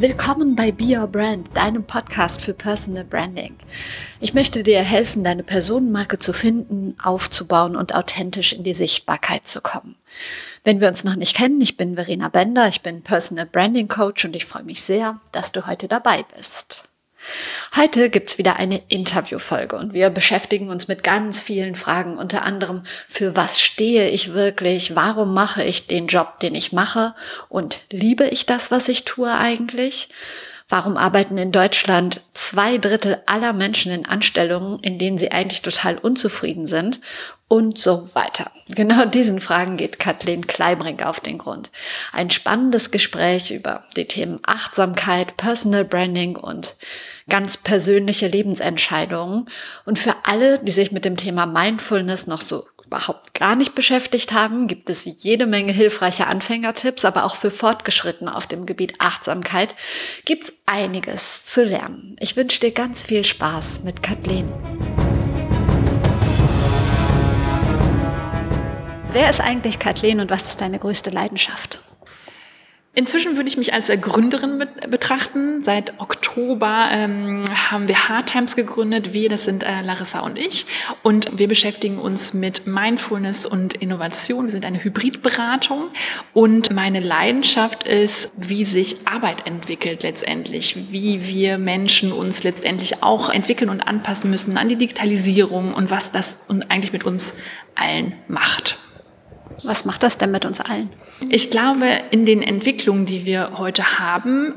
Willkommen bei Be Your Brand, deinem Podcast für Personal Branding. Ich möchte dir helfen, deine Personenmarke zu finden, aufzubauen und authentisch in die Sichtbarkeit zu kommen. Wenn wir uns noch nicht kennen, ich bin Verena Bender, ich bin Personal Branding Coach und ich freue mich sehr, dass du heute dabei bist. Heute gibt's wieder eine Interviewfolge und wir beschäftigen uns mit ganz vielen Fragen, unter anderem, für was stehe ich wirklich, warum mache ich den Job, den ich mache und liebe ich das, was ich tue eigentlich? Warum arbeiten in Deutschland zwei Drittel aller Menschen in Anstellungen, in denen sie eigentlich total unzufrieden sind? Und so weiter. Genau diesen Fragen geht Kathleen Kleibrink auf den Grund. Ein spannendes Gespräch über die Themen Achtsamkeit, Personal Branding und ganz persönliche Lebensentscheidungen. Und für alle, die sich mit dem Thema Mindfulness noch so überhaupt gar nicht beschäftigt haben, gibt es jede Menge hilfreiche Anfängertipps, aber auch für Fortgeschrittene auf dem Gebiet Achtsamkeit gibt es einiges zu lernen. Ich wünsche dir ganz viel Spaß mit Kathleen. Wer ist eigentlich Kathleen und was ist deine größte Leidenschaft? Inzwischen würde ich mich als Gründerin betrachten. Seit Oktober ähm, haben wir Hard Times gegründet. Wir, das sind äh, Larissa und ich. Und wir beschäftigen uns mit Mindfulness und Innovation. Wir sind eine Hybridberatung. Und meine Leidenschaft ist, wie sich Arbeit entwickelt letztendlich. Wie wir Menschen uns letztendlich auch entwickeln und anpassen müssen an die Digitalisierung und was das eigentlich mit uns allen macht. Was macht das denn mit uns allen? Ich glaube, in den Entwicklungen, die wir heute haben,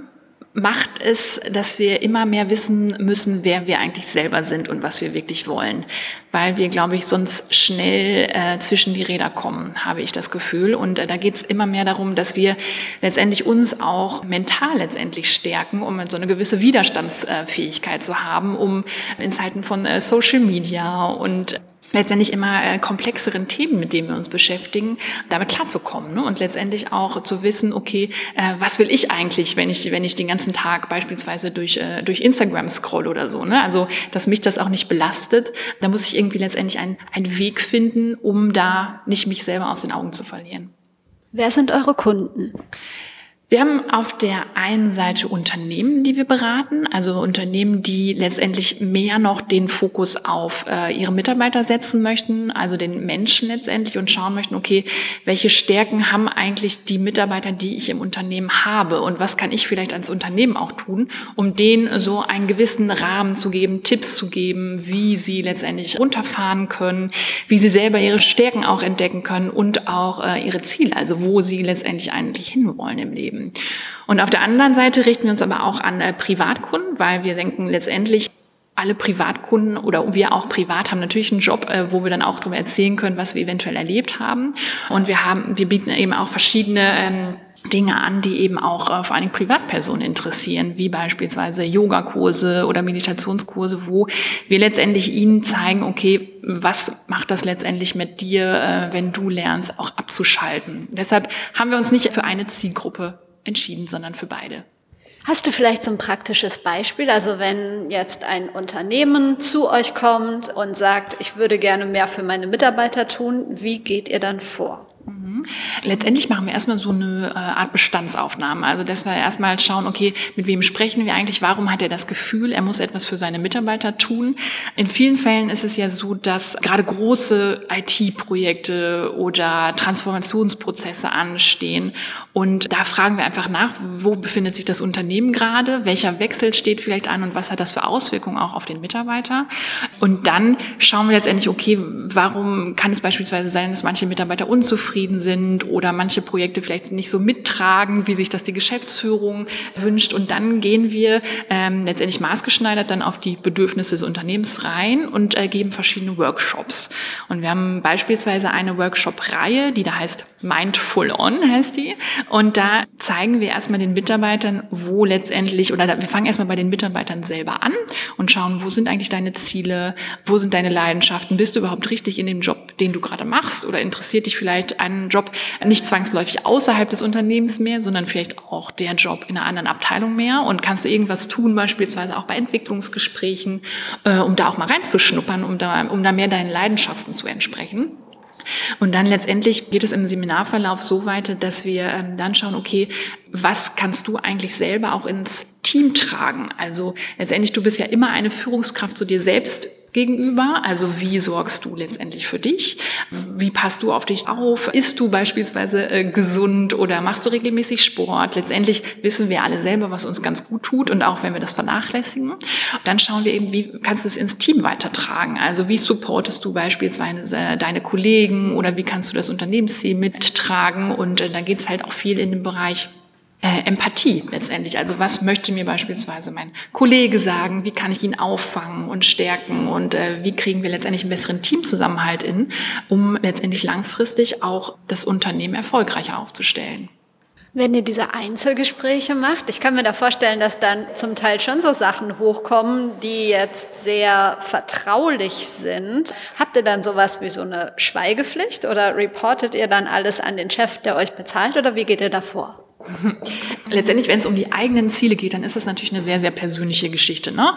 macht es, dass wir immer mehr wissen müssen, wer wir eigentlich selber sind und was wir wirklich wollen. Weil wir, glaube ich, sonst schnell äh, zwischen die Räder kommen, habe ich das Gefühl. Und äh, da geht es immer mehr darum, dass wir letztendlich uns auch mental letztendlich stärken, um so eine gewisse Widerstandsfähigkeit zu haben, um in Zeiten von äh, Social Media und letztendlich immer äh, komplexeren Themen, mit denen wir uns beschäftigen, damit klarzukommen ne? und letztendlich auch zu wissen, okay, äh, was will ich eigentlich, wenn ich wenn ich den ganzen Tag beispielsweise durch äh, durch Instagram scroll oder so, ne? Also dass mich das auch nicht belastet, da muss ich irgendwie letztendlich einen einen Weg finden, um da nicht mich selber aus den Augen zu verlieren. Wer sind eure Kunden? Wir haben auf der einen Seite Unternehmen, die wir beraten, also Unternehmen, die letztendlich mehr noch den Fokus auf äh, ihre Mitarbeiter setzen möchten, also den Menschen letztendlich und schauen möchten, okay, welche Stärken haben eigentlich die Mitarbeiter, die ich im Unternehmen habe und was kann ich vielleicht als Unternehmen auch tun, um denen so einen gewissen Rahmen zu geben, Tipps zu geben, wie sie letztendlich runterfahren können, wie sie selber ihre Stärken auch entdecken können und auch äh, ihre Ziele, also wo sie letztendlich eigentlich hinwollen im Leben. Und auf der anderen Seite richten wir uns aber auch an äh, Privatkunden, weil wir denken letztendlich, alle Privatkunden oder wir auch privat haben natürlich einen Job, äh, wo wir dann auch darüber erzählen können, was wir eventuell erlebt haben. Und wir haben, wir bieten eben auch verschiedene ähm, Dinge an, die eben auch äh, vor Dingen Privatpersonen interessieren, wie beispielsweise Yogakurse oder Meditationskurse, wo wir letztendlich ihnen zeigen, okay, was macht das letztendlich mit dir, äh, wenn du lernst, auch abzuschalten. Deshalb haben wir uns nicht für eine Zielgruppe entschieden, sondern für beide. Hast du vielleicht so ein praktisches Beispiel? Also wenn jetzt ein Unternehmen zu euch kommt und sagt, ich würde gerne mehr für meine Mitarbeiter tun, wie geht ihr dann vor? Letztendlich machen wir erstmal so eine äh, Art Bestandsaufnahme. Also, dass wir erstmal schauen, okay, mit wem sprechen wir eigentlich? Warum hat er das Gefühl, er muss etwas für seine Mitarbeiter tun? In vielen Fällen ist es ja so, dass gerade große IT-Projekte oder Transformationsprozesse anstehen. Und da fragen wir einfach nach, wo befindet sich das Unternehmen gerade? Welcher Wechsel steht vielleicht an und was hat das für Auswirkungen auch auf den Mitarbeiter? Und dann schauen wir letztendlich, okay, warum kann es beispielsweise sein, dass manche Mitarbeiter unzufrieden unzufrieden sind oder manche Projekte vielleicht nicht so mittragen, wie sich das die Geschäftsführung wünscht. Und dann gehen wir ähm, letztendlich maßgeschneidert dann auf die Bedürfnisse des Unternehmens rein und äh, geben verschiedene Workshops. Und wir haben beispielsweise eine Workshop-Reihe, die da heißt Mindful On heißt die. Und da zeigen wir erstmal den Mitarbeitern, wo letztendlich, oder wir fangen erstmal bei den Mitarbeitern selber an und schauen, wo sind eigentlich deine Ziele, wo sind deine Leidenschaften, bist du überhaupt richtig in dem Job, den du gerade machst oder interessiert dich vielleicht einen Job Job nicht zwangsläufig außerhalb des Unternehmens mehr, sondern vielleicht auch der Job in einer anderen Abteilung mehr und kannst du irgendwas tun, beispielsweise auch bei Entwicklungsgesprächen, äh, um da auch mal reinzuschnuppern, um da, um da mehr deinen Leidenschaften zu entsprechen. Und dann letztendlich geht es im Seminarverlauf so weiter, dass wir ähm, dann schauen, okay, was kannst du eigentlich selber auch ins Team tragen? Also letztendlich, du bist ja immer eine Führungskraft zu dir selbst gegenüber? Also wie sorgst du letztendlich für dich? Wie passt du auf dich auf? Isst du beispielsweise äh, gesund oder machst du regelmäßig Sport? Letztendlich wissen wir alle selber, was uns ganz gut tut und auch wenn wir das vernachlässigen. Dann schauen wir eben, wie kannst du es ins Team weitertragen? Also wie supportest du beispielsweise äh, deine Kollegen oder wie kannst du das Unternehmensziel mittragen? Und äh, da geht es halt auch viel in dem Bereich äh, Empathie letztendlich. Also was möchte mir beispielsweise mein Kollege sagen? Wie kann ich ihn auffangen und stärken? Und äh, wie kriegen wir letztendlich einen besseren Teamzusammenhalt in, um letztendlich langfristig auch das Unternehmen erfolgreicher aufzustellen? Wenn ihr diese Einzelgespräche macht, ich kann mir da vorstellen, dass dann zum Teil schon so Sachen hochkommen, die jetzt sehr vertraulich sind. Habt ihr dann sowas wie so eine Schweigepflicht oder reportet ihr dann alles an den Chef, der euch bezahlt oder wie geht ihr da vor? Letztendlich, wenn es um die eigenen Ziele geht, dann ist das natürlich eine sehr, sehr persönliche Geschichte. Ne?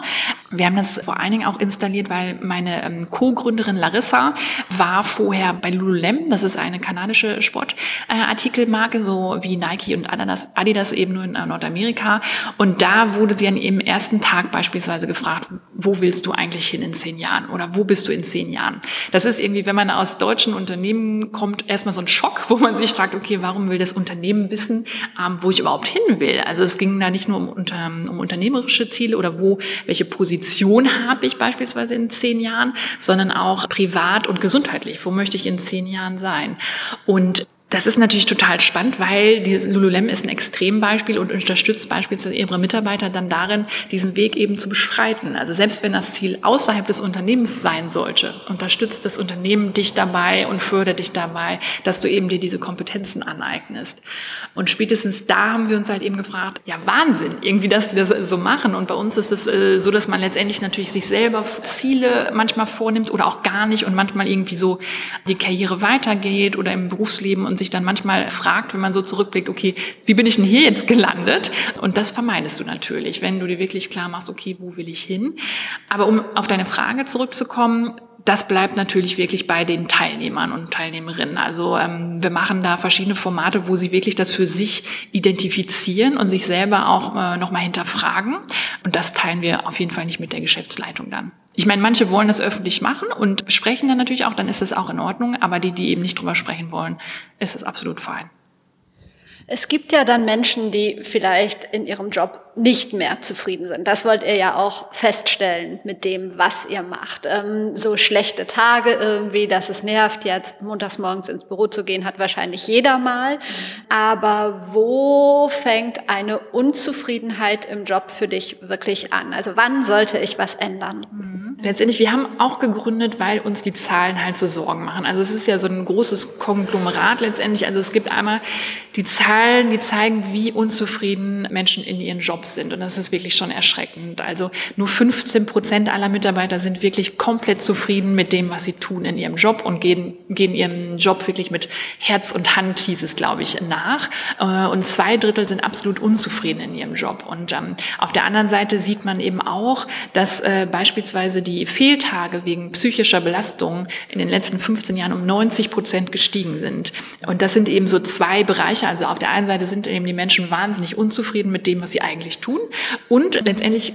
Wir haben das vor allen Dingen auch installiert, weil meine ähm, Co-Gründerin Larissa war vorher bei Lululemon. Das ist eine kanadische Sportartikelmarke, so wie Nike und Adidas, Adidas eben nur in äh, Nordamerika. Und da wurde sie an ihrem ersten Tag beispielsweise gefragt, wo willst du eigentlich hin in zehn Jahren oder wo bist du in zehn Jahren? Das ist irgendwie, wenn man aus deutschen Unternehmen kommt, erstmal so ein Schock, wo man sich fragt, okay, warum will das Unternehmen wissen, wo ich überhaupt hin will. Also es ging da nicht nur um, unter, um unternehmerische Ziele oder wo, welche Position habe ich beispielsweise in zehn Jahren, sondern auch privat und gesundheitlich. Wo möchte ich in zehn Jahren sein? Und das ist natürlich total spannend, weil dieses Lululemon ist ein Extrembeispiel und unterstützt beispielsweise ihre Mitarbeiter dann darin, diesen Weg eben zu beschreiten. Also selbst wenn das Ziel außerhalb des Unternehmens sein sollte, unterstützt das Unternehmen dich dabei und fördert dich dabei, dass du eben dir diese Kompetenzen aneignest. Und spätestens da haben wir uns halt eben gefragt, ja Wahnsinn, irgendwie, dass die das so machen. Und bei uns ist es äh, so, dass man letztendlich natürlich sich selber Ziele manchmal vornimmt oder auch gar nicht und manchmal irgendwie so die Karriere weitergeht oder im Berufsleben und sich dann manchmal fragt, wenn man so zurückblickt, okay, wie bin ich denn hier jetzt gelandet? Und das vermeidest du natürlich, wenn du dir wirklich klar machst, okay, wo will ich hin? Aber um auf deine Frage zurückzukommen, das bleibt natürlich wirklich bei den Teilnehmern und Teilnehmerinnen. Also ähm, wir machen da verschiedene Formate, wo sie wirklich das für sich identifizieren und sich selber auch äh, nochmal hinterfragen. Und das teilen wir auf jeden Fall nicht mit der Geschäftsleitung dann. Ich meine, manche wollen das öffentlich machen und sprechen dann natürlich auch, dann ist das auch in Ordnung. Aber die, die eben nicht drüber sprechen wollen, ist es absolut fein. Es gibt ja dann Menschen, die vielleicht in ihrem Job nicht mehr zufrieden sind. Das wollt ihr ja auch feststellen mit dem, was ihr macht. Ähm, so schlechte Tage irgendwie, dass es nervt, jetzt montags morgens ins Büro zu gehen, hat wahrscheinlich jeder mal. Aber wo fängt eine Unzufriedenheit im Job für dich wirklich an? Also wann sollte ich was ändern? Mhm. Letztendlich, wir haben auch gegründet, weil uns die Zahlen halt so Sorgen machen. Also es ist ja so ein großes Konglomerat letztendlich. Also es gibt einmal die Zahlen, die zeigen, wie unzufrieden Menschen in ihren Jobs sind. Und das ist wirklich schon erschreckend. Also nur 15 Prozent aller Mitarbeiter sind wirklich komplett zufrieden mit dem, was sie tun in ihrem Job und gehen, gehen ihrem Job wirklich mit Herz und Hand, hieß es, glaube ich, nach. Äh, und zwei Drittel sind absolut unzufrieden in ihrem Job. Und ähm, auf der anderen Seite sieht man eben auch, dass äh, beispielsweise die Fehltage wegen psychischer Belastung in den letzten 15 Jahren um 90 Prozent gestiegen sind. Und das sind eben so zwei Bereiche. Also auf der einen Seite sind eben die Menschen wahnsinnig unzufrieden mit dem, was sie eigentlich tun. Und letztendlich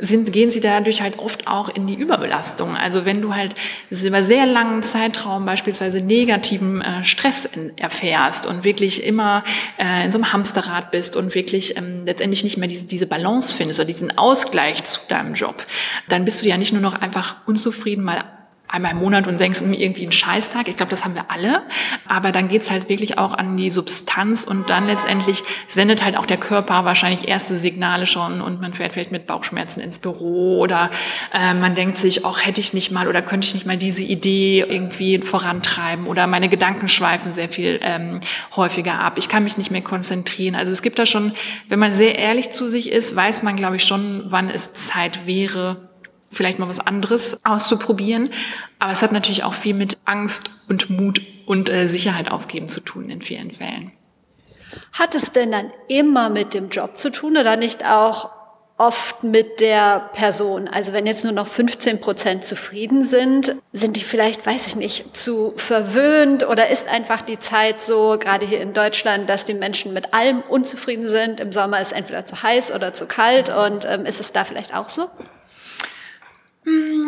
sind, gehen sie dadurch halt oft auch in die Überbelastung. Also wenn du halt über sehr langen Zeitraum beispielsweise negativen äh, Stress in, erfährst und wirklich immer äh, in so einem Hamsterrad bist und wirklich ähm, letztendlich nicht mehr diese, diese Balance findest oder diesen Ausgleich zu deinem Job, dann bist du ja nicht nur noch einfach unzufrieden mal einmal im Monat und denkst, hm, irgendwie ein Scheißtag. Ich glaube, das haben wir alle. Aber dann geht's halt wirklich auch an die Substanz und dann letztendlich sendet halt auch der Körper wahrscheinlich erste Signale schon und man fährt vielleicht mit Bauchschmerzen ins Büro oder äh, man denkt sich, ach, hätte ich nicht mal oder könnte ich nicht mal diese Idee irgendwie vorantreiben oder meine Gedanken schweifen sehr viel ähm, häufiger ab. Ich kann mich nicht mehr konzentrieren. Also es gibt da schon, wenn man sehr ehrlich zu sich ist, weiß man, glaube ich, schon, wann es Zeit wäre, vielleicht mal was anderes auszuprobieren. Aber es hat natürlich auch viel mit Angst und Mut und äh, Sicherheit aufgeben zu tun in vielen Fällen. Hat es denn dann immer mit dem Job zu tun oder nicht auch oft mit der Person. Also wenn jetzt nur noch 15 Prozent zufrieden sind, sind die vielleicht, weiß ich nicht, zu verwöhnt oder ist einfach die Zeit so, gerade hier in Deutschland, dass die Menschen mit allem unzufrieden sind. Im Sommer ist entweder zu heiß oder zu kalt und ähm, ist es da vielleicht auch so?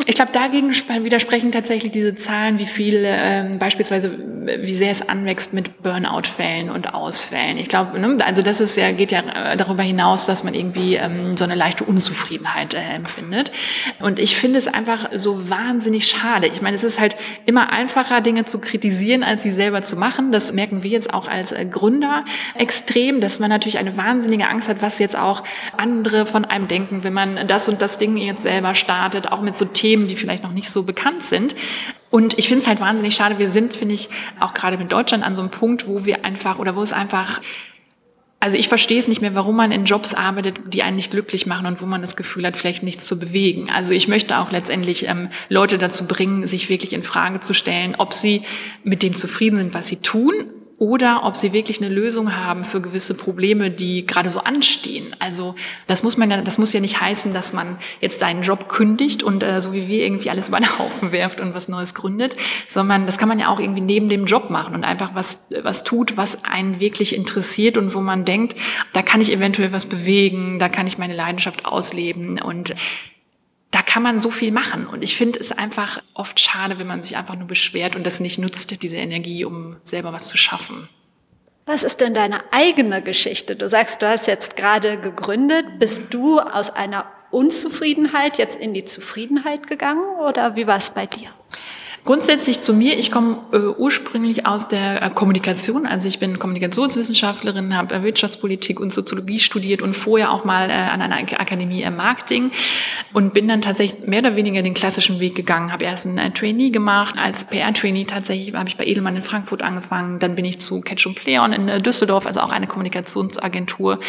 Ich glaube, dagegen widersprechen tatsächlich diese Zahlen, wie viel ähm, beispielsweise, wie sehr es anwächst mit Burnout-Fällen und Ausfällen. Ich glaube, ne, also das ist ja, geht ja äh, darüber hinaus, dass man irgendwie ähm, so eine leichte Unzufriedenheit äh, empfindet. Und ich finde es einfach so wahnsinnig schade. Ich meine, es ist halt immer einfacher, Dinge zu kritisieren, als sie selber zu machen. Das merken wir jetzt auch als äh, Gründer extrem, dass man natürlich eine wahnsinnige Angst hat, was jetzt auch andere von einem denken, wenn man das und das Ding jetzt selber startet, auch mit so Themen, die vielleicht noch nicht so bekannt sind. Und ich finde es halt wahnsinnig schade. Wir sind, finde ich, auch gerade mit Deutschland an so einem Punkt, wo wir einfach oder wo es einfach also ich verstehe es nicht mehr, warum man in Jobs arbeitet, die einen nicht glücklich machen und wo man das Gefühl hat, vielleicht nichts zu bewegen. Also ich möchte auch letztendlich ähm, Leute dazu bringen, sich wirklich in Frage zu stellen, ob sie mit dem zufrieden sind, was sie tun oder ob sie wirklich eine Lösung haben für gewisse Probleme, die gerade so anstehen. Also das muss man ja, das muss ja nicht heißen, dass man jetzt seinen Job kündigt und äh, so wie wir irgendwie alles über den Haufen werft und was Neues gründet, sondern das kann man ja auch irgendwie neben dem Job machen und einfach was was tut, was einen wirklich interessiert und wo man denkt, da kann ich eventuell was bewegen, da kann ich meine Leidenschaft ausleben und da kann man so viel machen. Und ich finde es einfach oft schade, wenn man sich einfach nur beschwert und das nicht nutzt, diese Energie, um selber was zu schaffen. Was ist denn deine eigene Geschichte? Du sagst, du hast jetzt gerade gegründet. Bist du aus einer Unzufriedenheit jetzt in die Zufriedenheit gegangen oder wie war es bei dir? Grundsätzlich zu mir, ich komme äh, ursprünglich aus der äh, Kommunikation, also ich bin Kommunikationswissenschaftlerin, habe äh, Wirtschaftspolitik und Soziologie studiert und vorher auch mal äh, an einer Akademie im Marketing. Und bin dann tatsächlich mehr oder weniger den klassischen Weg gegangen, habe erst ein äh, Trainee gemacht, als PR-Trainee tatsächlich habe ich bei Edelmann in Frankfurt angefangen, dann bin ich zu Ketchum Pleon in äh, Düsseldorf, also auch eine Kommunikationsagentur.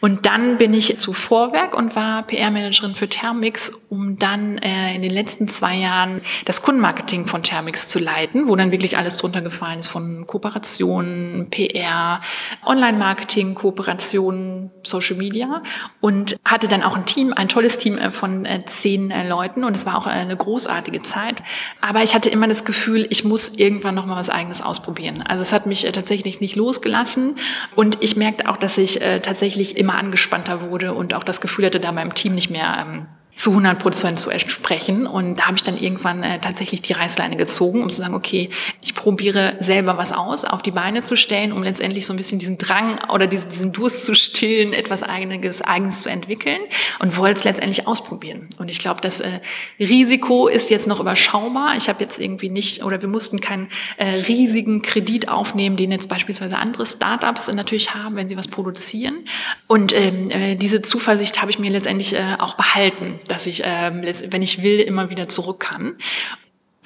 Und dann bin ich zu Vorwerk und war PR-Managerin für Thermix, um dann äh, in den letzten zwei Jahren das Kundenmarketing von Thermix zu leiten, wo dann wirklich alles drunter gefallen ist von Kooperationen, PR, Online-Marketing, Kooperationen, Social Media und hatte dann auch ein Team, ein tolles Team äh, von äh, zehn äh, Leuten und es war auch eine großartige Zeit. Aber ich hatte immer das Gefühl, ich muss irgendwann noch mal was Eigenes ausprobieren. Also es hat mich tatsächlich nicht losgelassen und ich merkte auch, dass ich tatsächlich immer angespannter wurde und auch das Gefühl hatte, da meinem Team nicht mehr ähm, zu 100 Prozent zu entsprechen. Und da habe ich dann irgendwann äh, tatsächlich die Reißleine gezogen, um zu sagen, okay, ich probiere selber was aus, auf die Beine zu stellen, um letztendlich so ein bisschen diesen Drang oder diesen, diesen Durst zu stillen, etwas eigenes, eigenes zu entwickeln und wollte es letztendlich ausprobieren. Und ich glaube, das äh, Risiko ist jetzt noch überschaubar. Ich habe jetzt irgendwie nicht oder wir mussten keinen äh, riesigen Kredit aufnehmen, den jetzt beispielsweise andere Startups natürlich haben, wenn sie was produzieren. Und ähm, äh, diese Zuversicht habe ich mir letztendlich äh, auch behalten dass ich, ähm, wenn ich will, immer wieder zurück kann.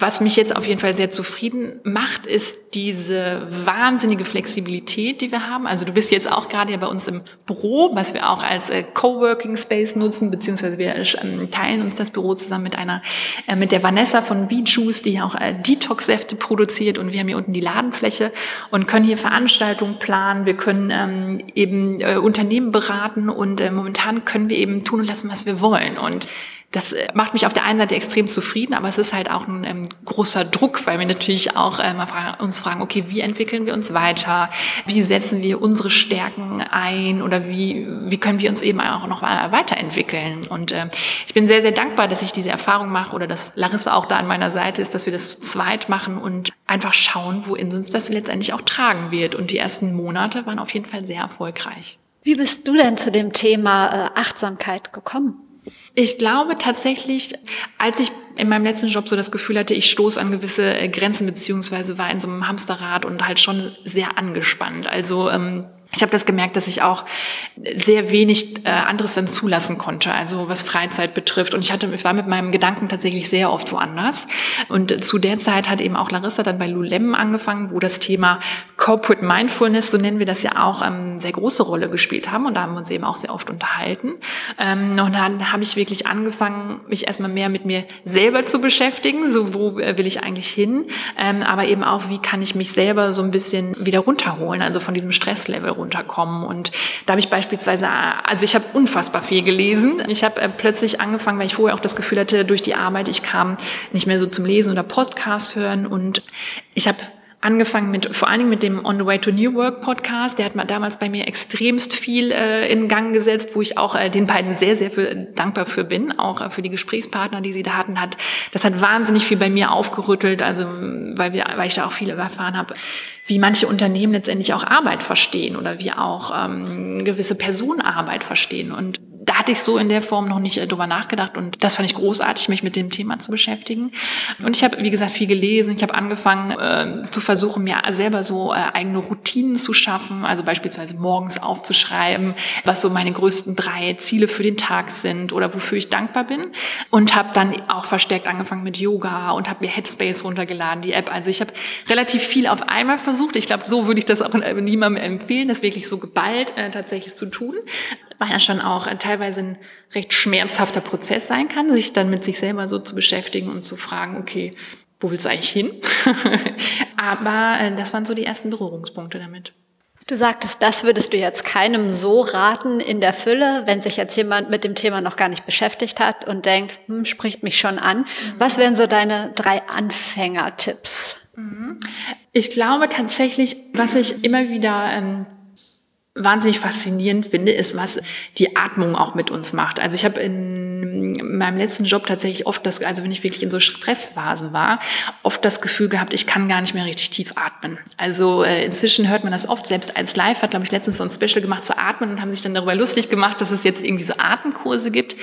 Was mich jetzt auf jeden Fall sehr zufrieden macht, ist diese wahnsinnige Flexibilität, die wir haben. Also du bist jetzt auch gerade ja bei uns im Büro, was wir auch als äh, Coworking Space nutzen, beziehungsweise wir ähm, teilen uns das Büro zusammen mit einer, äh, mit der Vanessa von V-Juice, die auch äh, Detox-Säfte produziert und wir haben hier unten die Ladenfläche und können hier Veranstaltungen planen. Wir können ähm, eben äh, Unternehmen beraten und äh, momentan können wir eben tun und lassen, was wir wollen. Und das äh, macht mich auf der einen Seite extrem zufrieden, aber es ist halt auch ein ähm, großer Druck, weil wir natürlich auch äh, fragen, uns fragen, okay, wie entwickeln wir uns weiter? Wie setzen wir unsere Stärken ein? Oder wie, wie können wir uns eben auch noch weiterentwickeln? Und äh, ich bin sehr, sehr dankbar, dass ich diese Erfahrung mache oder dass Larissa auch da an meiner Seite ist, dass wir das zu zweit machen und einfach schauen, wohin uns das letztendlich auch tragen wird. Und die ersten Monate waren auf jeden Fall sehr erfolgreich. Wie bist du denn zu dem Thema äh, Achtsamkeit gekommen? Ich glaube tatsächlich, als ich in meinem letzten Job so das Gefühl hatte, ich stoße an gewisse äh, Grenzen beziehungsweise war in so einem Hamsterrad und halt schon sehr angespannt. Also ähm, ich habe das gemerkt, dass ich auch sehr wenig äh, anderes dann zulassen konnte, also was Freizeit betrifft. Und ich hatte, ich war mit meinem Gedanken tatsächlich sehr oft woanders. Und zu der Zeit hat eben auch Larissa dann bei Lulem angefangen, wo das Thema Corporate Mindfulness, so nennen wir das ja auch, ähm, sehr große Rolle gespielt haben. Und da haben wir uns eben auch sehr oft unterhalten. Ähm, und dann habe ich wirklich angefangen, mich erstmal mehr mit mir selber zu beschäftigen. So, wo äh, will ich eigentlich hin? Ähm, aber eben auch, wie kann ich mich selber so ein bisschen wieder runterholen, also von diesem Stresslevel runterkommen. Und da habe ich beispielsweise, also ich habe unfassbar viel gelesen. Ich habe äh, plötzlich angefangen, weil ich vorher auch das Gefühl hatte, durch die Arbeit, ich kam nicht mehr so zum Lesen oder Podcast hören. Und ich habe angefangen mit, vor allen Dingen mit dem On the Way to New Work Podcast. Der hat mal damals bei mir extremst viel äh, in Gang gesetzt, wo ich auch äh, den beiden sehr, sehr für, dankbar für bin, auch äh, für die Gesprächspartner, die sie da hatten. Hat, das hat wahnsinnig viel bei mir aufgerüttelt, also weil, wir, weil ich da auch viel erfahren habe, wie manche Unternehmen letztendlich auch Arbeit verstehen oder wie auch ähm, gewisse Personen Arbeit verstehen. Und da hatte ich so in der Form noch nicht äh, drüber nachgedacht und das fand ich großartig, mich mit dem Thema zu beschäftigen. Und ich habe, wie gesagt, viel gelesen. Ich habe angefangen äh, zu versuchen, mir selber so äh, eigene Routinen zu schaffen, also beispielsweise morgens aufzuschreiben, was so meine größten drei Ziele für den Tag sind oder wofür ich dankbar bin. Und habe dann auch verstärkt angefangen mit Yoga und habe mir Headspace runtergeladen, die App. Also ich habe relativ viel auf einmal versucht. Ich glaube, so würde ich das auch niemandem empfehlen, das wirklich so geballt äh, tatsächlich zu tun weil ja schon auch äh, teilweise ein recht schmerzhafter Prozess sein kann, sich dann mit sich selber so zu beschäftigen und zu fragen, okay, wo willst du eigentlich hin? Aber äh, das waren so die ersten Berührungspunkte damit. Du sagtest, das würdest du jetzt keinem so raten in der Fülle, wenn sich jetzt jemand mit dem Thema noch gar nicht beschäftigt hat und denkt, hm, spricht mich schon an. Mhm. Was wären so deine drei Anfängertipps? Mhm. Ich glaube tatsächlich, was ich immer wieder ähm, wahnsinnig faszinierend finde, ist, was die Atmung auch mit uns macht. Also ich habe in meinem letzten Job tatsächlich oft das, also wenn ich wirklich in so Stressphasen war, oft das Gefühl gehabt, ich kann gar nicht mehr richtig tief atmen. Also äh, inzwischen hört man das oft, selbst als Live hat, glaube ich, letztens so ein Special gemacht zu atmen und haben sich dann darüber lustig gemacht, dass es jetzt irgendwie so Atemkurse gibt.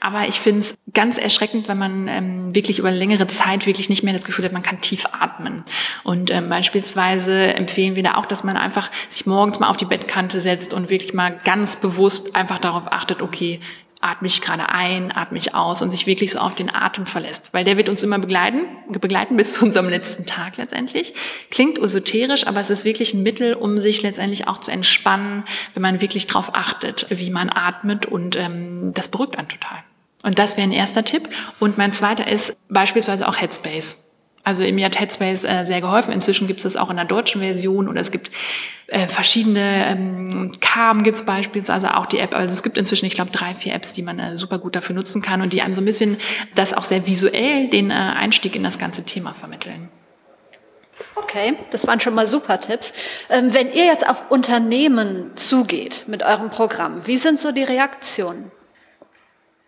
Aber ich finde es ganz erschreckend, wenn man ähm, wirklich über längere Zeit wirklich nicht mehr das Gefühl hat, man kann tief atmen. Und ähm, beispielsweise empfehlen wir da auch, dass man einfach sich morgens mal auf die Bettkante setzt und wirklich mal ganz bewusst einfach darauf achtet, okay, atme ich gerade ein, atme ich aus und sich wirklich so auf den Atem verlässt. Weil der wird uns immer begleiten, begleiten bis zu unserem letzten Tag letztendlich. Klingt esoterisch, aber es ist wirklich ein Mittel, um sich letztendlich auch zu entspannen, wenn man wirklich darauf achtet, wie man atmet und ähm, das beruhigt einen total. Und das wäre ein erster Tipp. Und mein zweiter ist beispielsweise auch Headspace. Also mir hat Headspace äh, sehr geholfen. Inzwischen gibt es das auch in der deutschen Version oder es gibt äh, verschiedene ähm, Calm gibt es beispielsweise auch die App. Also es gibt inzwischen, ich glaube, drei, vier Apps, die man äh, super gut dafür nutzen kann und die einem so ein bisschen das auch sehr visuell den äh, Einstieg in das ganze Thema vermitteln. Okay, das waren schon mal super Tipps. Ähm, wenn ihr jetzt auf Unternehmen zugeht mit eurem Programm, wie sind so die Reaktionen?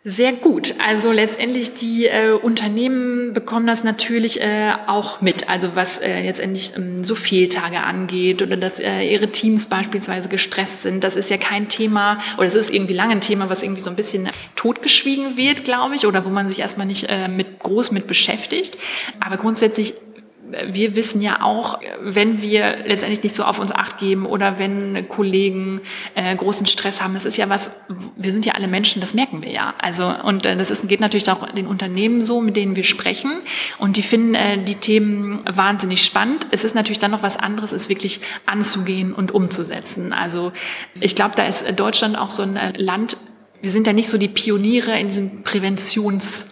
Sehr gut. Also letztendlich die äh, Unternehmen bekommen das natürlich äh, auch mit. Also was äh, letztendlich ähm, so Fehltage angeht oder dass äh, ihre Teams beispielsweise gestresst sind. Das ist ja kein Thema oder es ist irgendwie lange ein Thema, was irgendwie so ein bisschen totgeschwiegen wird, glaube ich, oder wo man sich erstmal nicht äh, mit groß mit beschäftigt. Aber grundsätzlich wir wissen ja auch, wenn wir letztendlich nicht so auf uns acht geben oder wenn Kollegen äh, großen Stress haben, das ist ja was, wir sind ja alle Menschen, das merken wir ja. Also, und äh, das ist, geht natürlich auch den Unternehmen so, mit denen wir sprechen. Und die finden äh, die Themen wahnsinnig spannend. Es ist natürlich dann noch was anderes, es wirklich anzugehen und umzusetzen. Also, ich glaube, da ist Deutschland auch so ein äh, Land, wir sind ja nicht so die Pioniere in diesem Präventions-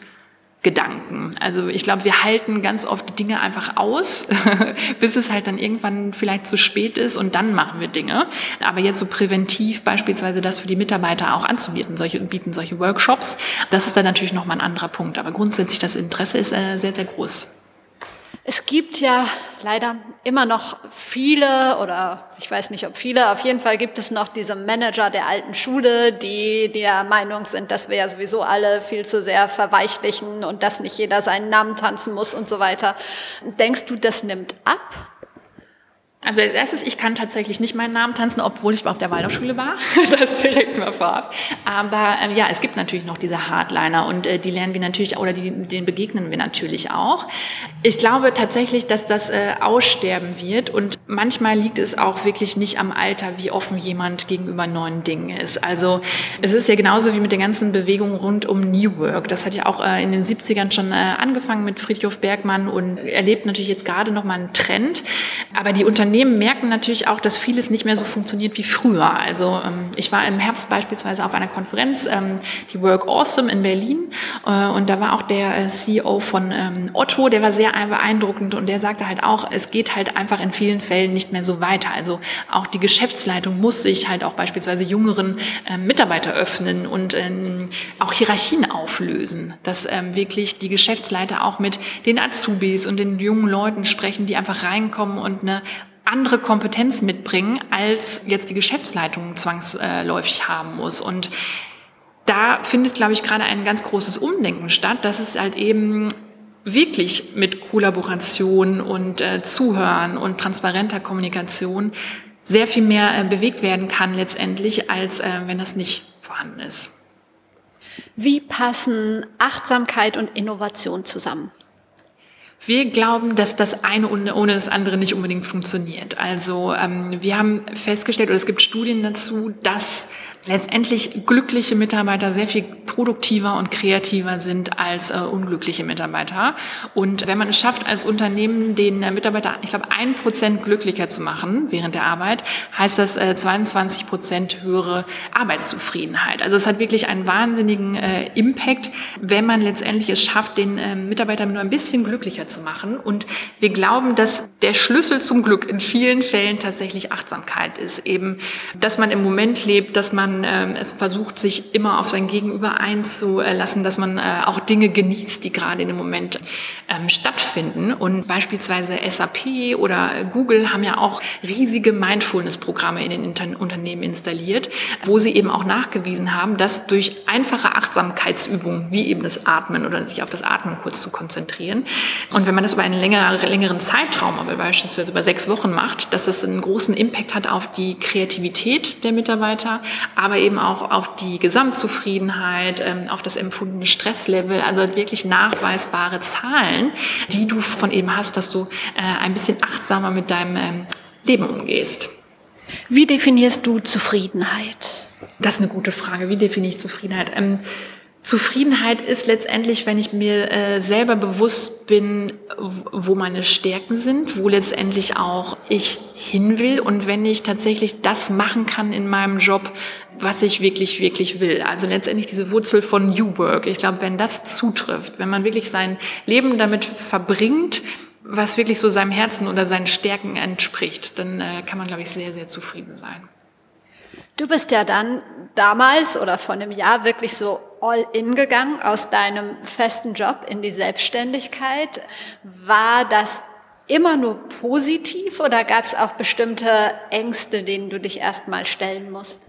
Gedanken. Also ich glaube, wir halten ganz oft Dinge einfach aus, bis es halt dann irgendwann vielleicht zu spät ist und dann machen wir Dinge. Aber jetzt so präventiv beispielsweise das für die Mitarbeiter auch anzubieten, solche bieten solche Workshops, das ist dann natürlich noch mal ein anderer Punkt. Aber grundsätzlich das Interesse ist äh, sehr sehr groß. Es gibt ja leider immer noch viele oder ich weiß nicht, ob viele, auf jeden Fall gibt es noch diese Manager der alten Schule, die der Meinung sind, dass wir ja sowieso alle viel zu sehr verweichlichen und dass nicht jeder seinen Namen tanzen muss und so weiter. Denkst du, das nimmt ab? Also als erstes, ich kann tatsächlich nicht meinen Namen tanzen, obwohl ich auf der Waldorfschule war. das direkt mal vorab. Aber äh, ja, es gibt natürlich noch diese Hardliner und äh, die lernen wir natürlich, oder die, denen begegnen wir natürlich auch. Ich glaube tatsächlich, dass das äh, aussterben wird und manchmal liegt es auch wirklich nicht am Alter, wie offen jemand gegenüber neuen Dingen ist. Also es ist ja genauso wie mit den ganzen Bewegungen rund um New Work. Das hat ja auch äh, in den 70ern schon äh, angefangen mit Friedhof Bergmann und erlebt natürlich jetzt gerade noch mal einen Trend. Aber die Unternehmen merken natürlich auch, dass vieles nicht mehr so funktioniert wie früher. Also ähm, ich war im Herbst beispielsweise auf einer Konferenz, ähm, die Work Awesome in Berlin. Äh, und da war auch der CEO von ähm, Otto, der war sehr beeindruckend und der sagte halt auch, es geht halt einfach in vielen Fällen nicht mehr so weiter. Also auch die Geschäftsleitung muss sich halt auch beispielsweise jüngeren äh, Mitarbeiter öffnen und ähm, auch Hierarchien auflösen, dass ähm, wirklich die Geschäftsleiter auch mit den Azubis und den jungen Leuten sprechen, die einfach reinkommen und eine andere Kompetenz mitbringen, als jetzt die Geschäftsleitung zwangsläufig haben muss. Und da findet, glaube ich, gerade ein ganz großes Umdenken statt, dass es halt eben wirklich mit Kollaboration und äh, Zuhören und transparenter Kommunikation sehr viel mehr äh, bewegt werden kann letztendlich, als äh, wenn das nicht vorhanden ist. Wie passen Achtsamkeit und Innovation zusammen? Wir glauben, dass das eine ohne das andere nicht unbedingt funktioniert. Also ähm, wir haben festgestellt, oder es gibt Studien dazu, dass letztendlich glückliche Mitarbeiter sehr viel produktiver und kreativer sind als äh, unglückliche Mitarbeiter. Und wenn man es schafft, als Unternehmen den äh, Mitarbeiter, ich glaube, ein Prozent glücklicher zu machen während der Arbeit, heißt das äh, 22 Prozent höhere Arbeitszufriedenheit. Also es hat wirklich einen wahnsinnigen äh, Impact, wenn man letztendlich es schafft, den äh, Mitarbeiter nur ein bisschen glücklicher zu machen. Und wir glauben, dass der Schlüssel zum Glück in vielen Fällen tatsächlich Achtsamkeit ist. Eben, dass man im Moment lebt, dass man ähm, es versucht, sich immer auf sein Gegenüber einzulassen, dass man äh, auch Dinge genießt, die gerade in dem Moment ähm, stattfinden. Und beispielsweise SAP oder Google haben ja auch riesige Mindfulness-Programme in den Inter Unternehmen installiert, wo sie eben auch nachgewiesen haben, dass durch einfache Achtsamkeitsübungen, wie eben das Atmen oder sich auf das Atmen kurz zu konzentrieren, und wenn man das über einen längeren, längeren Zeitraum, aber beispielsweise über sechs Wochen macht, dass das einen großen Impact hat auf die Kreativität der Mitarbeiter, aber eben auch auf die Gesamtzufriedenheit, ähm, auf das empfundene Stresslevel, also wirklich nachweisbare Zahlen, die du von eben hast, dass du äh, ein bisschen achtsamer mit deinem ähm, Leben umgehst. Wie definierst du Zufriedenheit? Das ist eine gute Frage. Wie definiere ich Zufriedenheit? Ähm, Zufriedenheit ist letztendlich, wenn ich mir äh, selber bewusst bin, wo meine Stärken sind, wo letztendlich auch ich hin will und wenn ich tatsächlich das machen kann in meinem Job, was ich wirklich, wirklich will. Also letztendlich diese Wurzel von New Work. Ich glaube, wenn das zutrifft, wenn man wirklich sein Leben damit verbringt, was wirklich so seinem Herzen oder seinen Stärken entspricht, dann äh, kann man, glaube ich, sehr, sehr zufrieden sein. Du bist ja dann damals oder vor einem Jahr wirklich so all in gegangen aus deinem festen Job in die Selbstständigkeit. War das immer nur positiv oder gab es auch bestimmte Ängste, denen du dich erstmal stellen musst?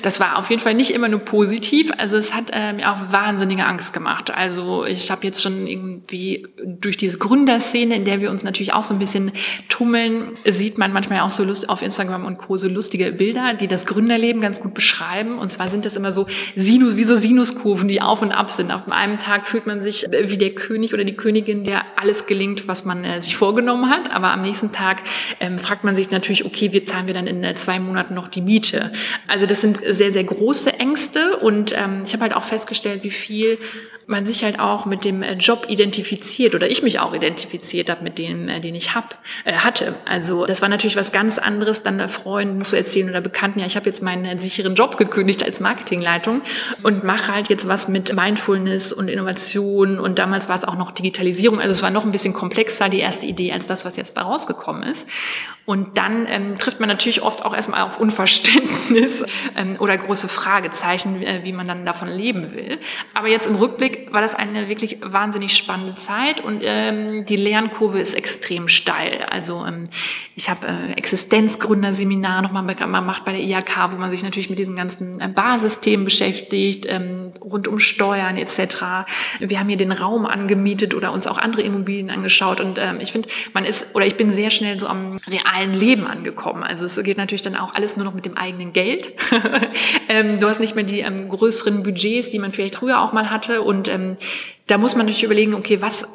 Das war auf jeden Fall nicht immer nur positiv. Also es hat äh, mir auch wahnsinnige Angst gemacht. Also ich habe jetzt schon irgendwie durch diese Gründerszene, in der wir uns natürlich auch so ein bisschen tummeln, sieht man manchmal auch so Lust auf Instagram und Co. so lustige Bilder, die das Gründerleben ganz gut beschreiben. Und zwar sind das immer so Sinus, wie so Sinuskurven, die auf und ab sind. Auf einem Tag fühlt man sich wie der König oder die Königin, der alles gelingt, was man äh, sich vorgenommen hat. Aber am nächsten Tag ähm, fragt man sich natürlich, okay, wie zahlen wir dann in äh, zwei Monaten noch die Miete? Also das sind sehr, sehr große Ängste. Und ähm, ich habe halt auch festgestellt, wie viel man sich halt auch mit dem äh, Job identifiziert oder ich mich auch identifiziert habe mit dem, äh, den ich hab, äh, hatte. Also das war natürlich was ganz anderes, dann äh, Freunden zu erzählen oder Bekannten, ja, ich habe jetzt meinen sicheren Job gekündigt als Marketingleitung und mache halt jetzt was mit Mindfulness und Innovation und damals war es auch noch Digitalisierung, also es war noch ein bisschen komplexer, die erste Idee, als das, was jetzt bei rausgekommen ist. Und dann ähm, trifft man natürlich oft auch erstmal auf Unverständnis ähm, oder große Fragezeichen, äh, wie man dann davon leben will. Aber jetzt im Rückblick war das eine wirklich wahnsinnig spannende Zeit und ähm, die Lernkurve ist extrem steil. Also ähm, ich habe äh, Existenzgründerseminar nochmal gemacht bei der IHK, wo man sich natürlich mit diesen ganzen äh, Basisthemen beschäftigt, ähm, rund um Steuern etc. Wir haben hier den Raum angemietet oder uns auch andere Immobilien angeschaut und ähm, ich finde, man ist oder ich bin sehr schnell so am realen Leben angekommen. Also es geht natürlich dann auch alles nur noch mit dem eigenen Geld. ähm, du hast nicht mehr die ähm, größeren Budgets, die man vielleicht früher auch mal hatte und ähm, da muss man natürlich überlegen, okay, was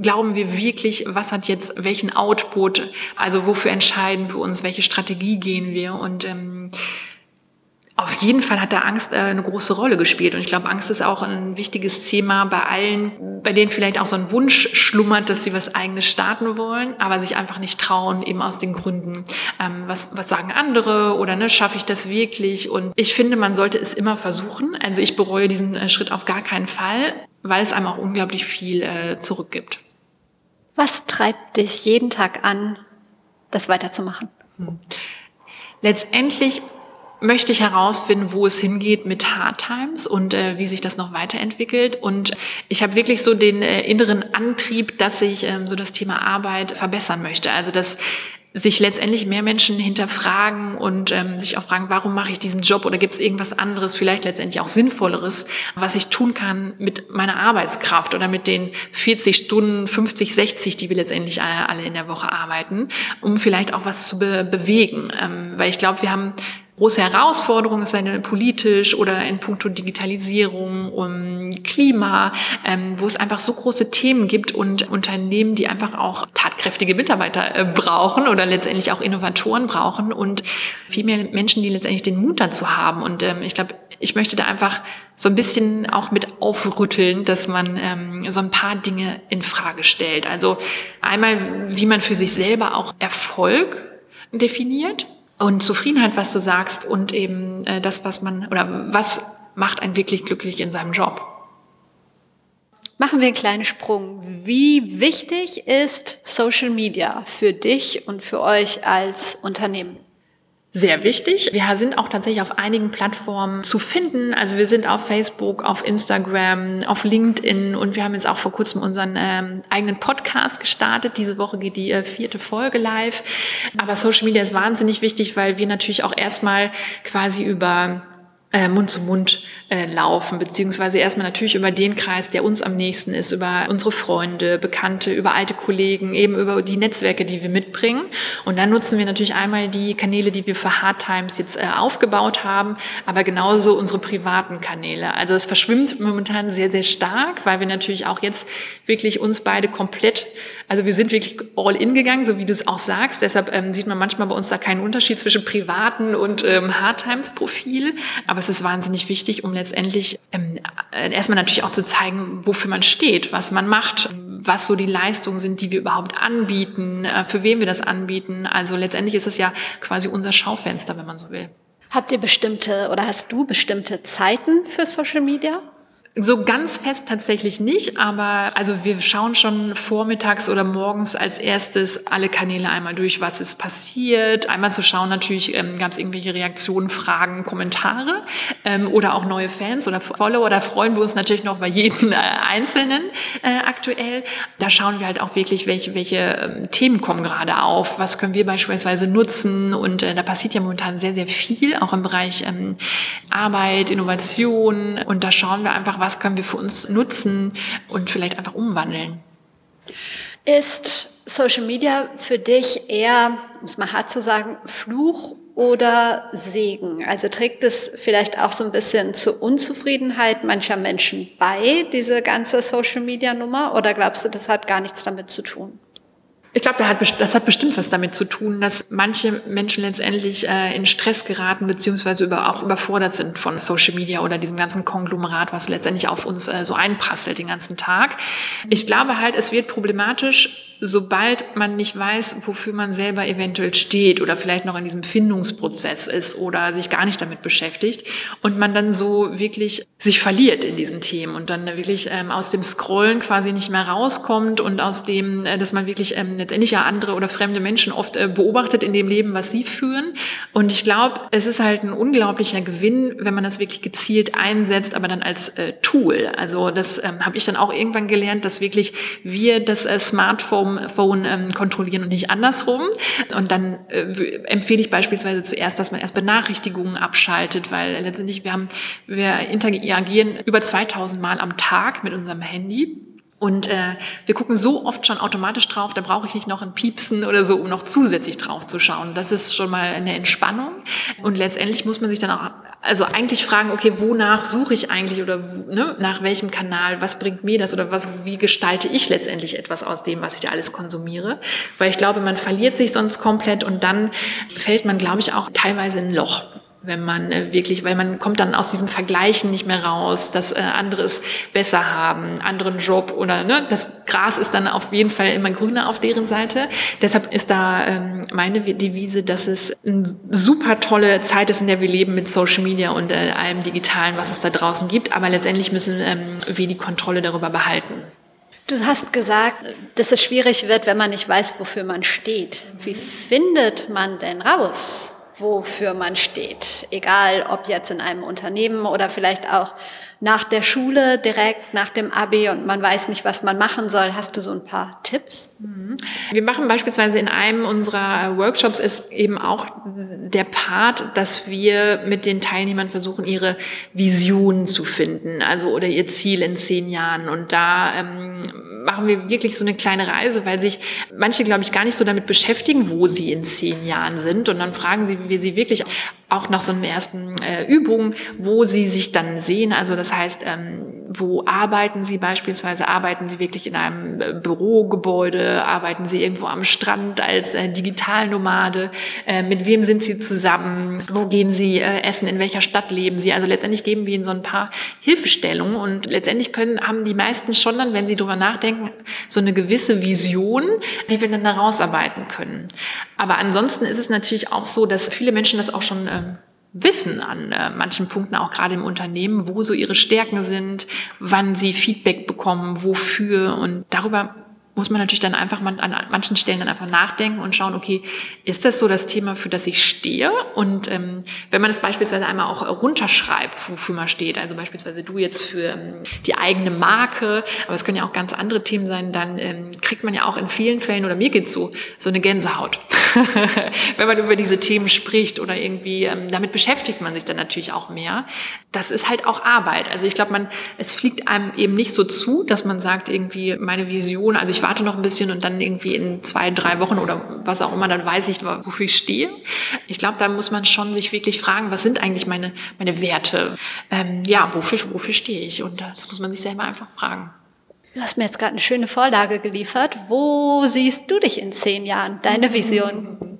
glauben wir wirklich, was hat jetzt welchen Output, also wofür entscheiden wir uns, welche Strategie gehen wir? Und ähm, auf jeden Fall hat da Angst äh, eine große Rolle gespielt. Und ich glaube, Angst ist auch ein wichtiges Thema bei allen, bei denen vielleicht auch so ein Wunsch schlummert, dass sie was eigenes starten wollen, aber sich einfach nicht trauen, eben aus den Gründen, ähm, was, was sagen andere oder ne, schaffe ich das wirklich? Und ich finde, man sollte es immer versuchen. Also ich bereue diesen äh, Schritt auf gar keinen Fall, weil es einem auch unglaublich viel äh, zurückgibt. Was treibt dich jeden Tag an, das weiterzumachen? Hm. Letztendlich möchte ich herausfinden, wo es hingeht mit Hard Times und äh, wie sich das noch weiterentwickelt. Und ich habe wirklich so den äh, inneren Antrieb, dass ich ähm, so das Thema Arbeit verbessern möchte. Also dass sich letztendlich mehr Menschen hinterfragen und ähm, sich auch fragen, warum mache ich diesen Job oder gibt es irgendwas anderes, vielleicht letztendlich auch Sinnvolleres, was ich tun kann mit meiner Arbeitskraft oder mit den 40 Stunden, 50, 60, die wir letztendlich alle in der Woche arbeiten, um vielleicht auch was zu be bewegen. Ähm, weil ich glaube, wir haben große Herausforderung ist eine politisch oder in puncto Digitalisierung, um Klima, ähm, wo es einfach so große Themen gibt und Unternehmen, die einfach auch tatkräftige Mitarbeiter äh, brauchen oder letztendlich auch Innovatoren brauchen und viel mehr Menschen, die letztendlich den Mut dazu haben. Und ähm, ich glaube, ich möchte da einfach so ein bisschen auch mit aufrütteln, dass man ähm, so ein paar Dinge in Frage stellt. Also einmal, wie man für sich selber auch Erfolg definiert und Zufriedenheit, was du sagst, und eben äh, das, was man oder was macht einen wirklich glücklich in seinem Job. Machen wir einen kleinen Sprung. Wie wichtig ist Social Media für dich und für euch als Unternehmen? Sehr wichtig. Wir sind auch tatsächlich auf einigen Plattformen zu finden. Also wir sind auf Facebook, auf Instagram, auf LinkedIn und wir haben jetzt auch vor kurzem unseren ähm, eigenen Podcast gestartet. Diese Woche geht die äh, vierte Folge live. Aber Social Media ist wahnsinnig wichtig, weil wir natürlich auch erstmal quasi über Mund zu Mund äh, laufen, beziehungsweise erstmal natürlich über den Kreis, der uns am nächsten ist, über unsere Freunde, Bekannte, über alte Kollegen, eben über die Netzwerke, die wir mitbringen. Und dann nutzen wir natürlich einmal die Kanäle, die wir für Hard Times jetzt äh, aufgebaut haben, aber genauso unsere privaten Kanäle. Also es verschwimmt momentan sehr, sehr stark, weil wir natürlich auch jetzt wirklich uns beide komplett, also wir sind wirklich all in gegangen, so wie du es auch sagst. Deshalb ähm, sieht man manchmal bei uns da keinen Unterschied zwischen privaten und ähm, Hard Times Profil. Aber es ist wahnsinnig wichtig, um letztendlich ähm, äh, erstmal natürlich auch zu zeigen, wofür man steht, was man macht, was so die Leistungen sind, die wir überhaupt anbieten, äh, für wen wir das anbieten. Also letztendlich ist es ja quasi unser Schaufenster, wenn man so will. Habt ihr bestimmte oder hast du bestimmte Zeiten für Social Media? So ganz fest tatsächlich nicht, aber also wir schauen schon vormittags oder morgens als erstes alle Kanäle einmal durch, was ist passiert. Einmal zu schauen, natürlich ähm, gab es irgendwelche Reaktionen, Fragen, Kommentare ähm, oder auch neue Fans oder Follower. Da freuen wir uns natürlich noch bei jedem äh, Einzelnen äh, aktuell. Da schauen wir halt auch wirklich, welche, welche ähm, Themen kommen gerade auf, was können wir beispielsweise nutzen. Und äh, da passiert ja momentan sehr, sehr viel, auch im Bereich ähm, Arbeit, Innovation. Und da schauen wir einfach, was können wir für uns nutzen und vielleicht einfach umwandeln. Ist Social Media für dich eher, um es mal hart zu sagen, Fluch oder Segen? Also trägt es vielleicht auch so ein bisschen zur Unzufriedenheit mancher Menschen bei, diese ganze Social Media Nummer? Oder glaubst du, das hat gar nichts damit zu tun? Ich glaube, das hat bestimmt was damit zu tun, dass manche Menschen letztendlich äh, in Stress geraten, beziehungsweise auch überfordert sind von Social Media oder diesem ganzen Konglomerat, was letztendlich auf uns äh, so einprasselt den ganzen Tag. Ich glaube halt, es wird problematisch, sobald man nicht weiß, wofür man selber eventuell steht oder vielleicht noch in diesem Findungsprozess ist oder sich gar nicht damit beschäftigt und man dann so wirklich sich verliert in diesen Themen und dann wirklich ähm, aus dem Scrollen quasi nicht mehr rauskommt und aus dem, äh, dass man wirklich ähm, letztendlich ja andere oder fremde Menschen oft äh, beobachtet in dem Leben, was sie führen. Und ich glaube, es ist halt ein unglaublicher Gewinn, wenn man das wirklich gezielt einsetzt, aber dann als äh, Tool. Also das ähm, habe ich dann auch irgendwann gelernt, dass wirklich wir das äh, Smartphone Phone, ähm, kontrollieren und nicht andersrum. Und dann äh, empfehle ich beispielsweise zuerst, dass man erst Benachrichtigungen abschaltet, weil letztendlich wir haben, wir interagieren über 2000 Mal am Tag mit unserem Handy. Und äh, wir gucken so oft schon automatisch drauf, da brauche ich nicht noch ein Piepsen oder so, um noch zusätzlich drauf zu schauen. Das ist schon mal eine Entspannung. Und letztendlich muss man sich dann auch also eigentlich fragen, okay, wonach suche ich eigentlich oder ne, nach welchem Kanal, was bringt mir das oder was, wie gestalte ich letztendlich etwas aus dem, was ich da alles konsumiere? Weil ich glaube, man verliert sich sonst komplett und dann fällt man, glaube ich, auch teilweise in ein Loch wenn man äh, wirklich, weil man kommt dann aus diesem Vergleichen nicht mehr raus, dass äh, andere es besser haben, anderen Job oder ne, das Gras ist dann auf jeden Fall immer grüner auf deren Seite. Deshalb ist da ähm, meine Devise, dass es eine super tolle Zeit ist, in der wir leben mit Social Media und äh, allem Digitalen, was es da draußen gibt. Aber letztendlich müssen ähm, wir die Kontrolle darüber behalten. Du hast gesagt, dass es schwierig wird, wenn man nicht weiß, wofür man steht. Wie findet man denn raus, wofür man steht. Egal, ob jetzt in einem Unternehmen oder vielleicht auch nach der Schule, direkt nach dem Abi und man weiß nicht, was man machen soll. Hast du so ein paar Tipps? Wir machen beispielsweise in einem unserer Workshops ist eben auch der Part, dass wir mit den Teilnehmern versuchen, ihre Vision zu finden, also oder ihr Ziel in zehn Jahren. Und da ähm, machen wir wirklich so eine kleine Reise, weil sich manche, glaube ich, gar nicht so damit beschäftigen, wo sie in zehn Jahren sind. Und dann fragen sie, wie sie wirklich auch nach so einer ersten äh, Übung, wo sie sich dann sehen. Also das heißt, ähm, wo arbeiten sie beispielsweise? Arbeiten sie wirklich in einem äh, Bürogebäude? Arbeiten sie irgendwo am Strand als äh, Digitalnomade? Äh, mit wem sind sie zusammen? Wo gehen sie äh, essen? In welcher Stadt leben sie? Also letztendlich geben wir ihnen so ein paar Hilfestellungen und letztendlich können, haben die meisten schon dann, wenn sie darüber nachdenken, so eine gewisse Vision, die wir dann da rausarbeiten können. Aber ansonsten ist es natürlich auch so, dass viele Menschen das auch schon äh, wissen an äh, manchen Punkten, auch gerade im Unternehmen, wo so ihre Stärken sind, wann sie Feedback bekommen, wofür. Und darüber muss man natürlich dann einfach an manchen Stellen dann einfach nachdenken und schauen, okay, ist das so das Thema, für das ich stehe? Und ähm, wenn man es beispielsweise einmal auch runterschreibt, wofür man steht, also beispielsweise du jetzt für ähm, die eigene Marke, aber es können ja auch ganz andere Themen sein, dann ähm, kriegt man ja auch in vielen Fällen, oder mir geht's so, so eine Gänsehaut, wenn man über diese Themen spricht oder irgendwie, ähm, damit beschäftigt man sich dann natürlich auch mehr. Das ist halt auch Arbeit. Also ich glaube, man, es fliegt einem eben nicht so zu, dass man sagt, irgendwie meine Vision, also ich warte noch ein bisschen und dann irgendwie in zwei, drei Wochen oder was auch immer, dann weiß ich, wofür ich stehe. Ich glaube, da muss man schon sich wirklich fragen, was sind eigentlich meine, meine Werte? Ähm, ja, wofür, wofür stehe ich? Und das muss man sich selber einfach fragen. Du hast mir jetzt gerade eine schöne Vorlage geliefert. Wo siehst du dich in zehn Jahren? Deine Vision?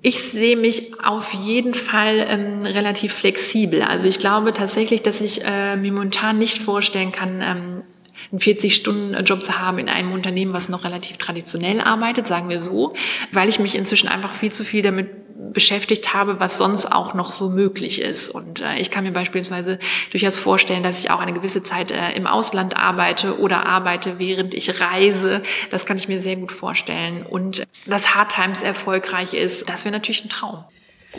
Ich sehe mich auf jeden Fall ähm, relativ flexibel. Also ich glaube tatsächlich, dass ich äh, mir momentan nicht vorstellen kann, ähm, einen 40-Stunden-Job zu haben in einem Unternehmen, was noch relativ traditionell arbeitet, sagen wir so, weil ich mich inzwischen einfach viel zu viel damit beschäftigt habe, was sonst auch noch so möglich ist. Und äh, ich kann mir beispielsweise durchaus vorstellen, dass ich auch eine gewisse Zeit äh, im Ausland arbeite oder arbeite, während ich reise. Das kann ich mir sehr gut vorstellen. Und dass Hard Times erfolgreich ist, das wäre natürlich ein Traum.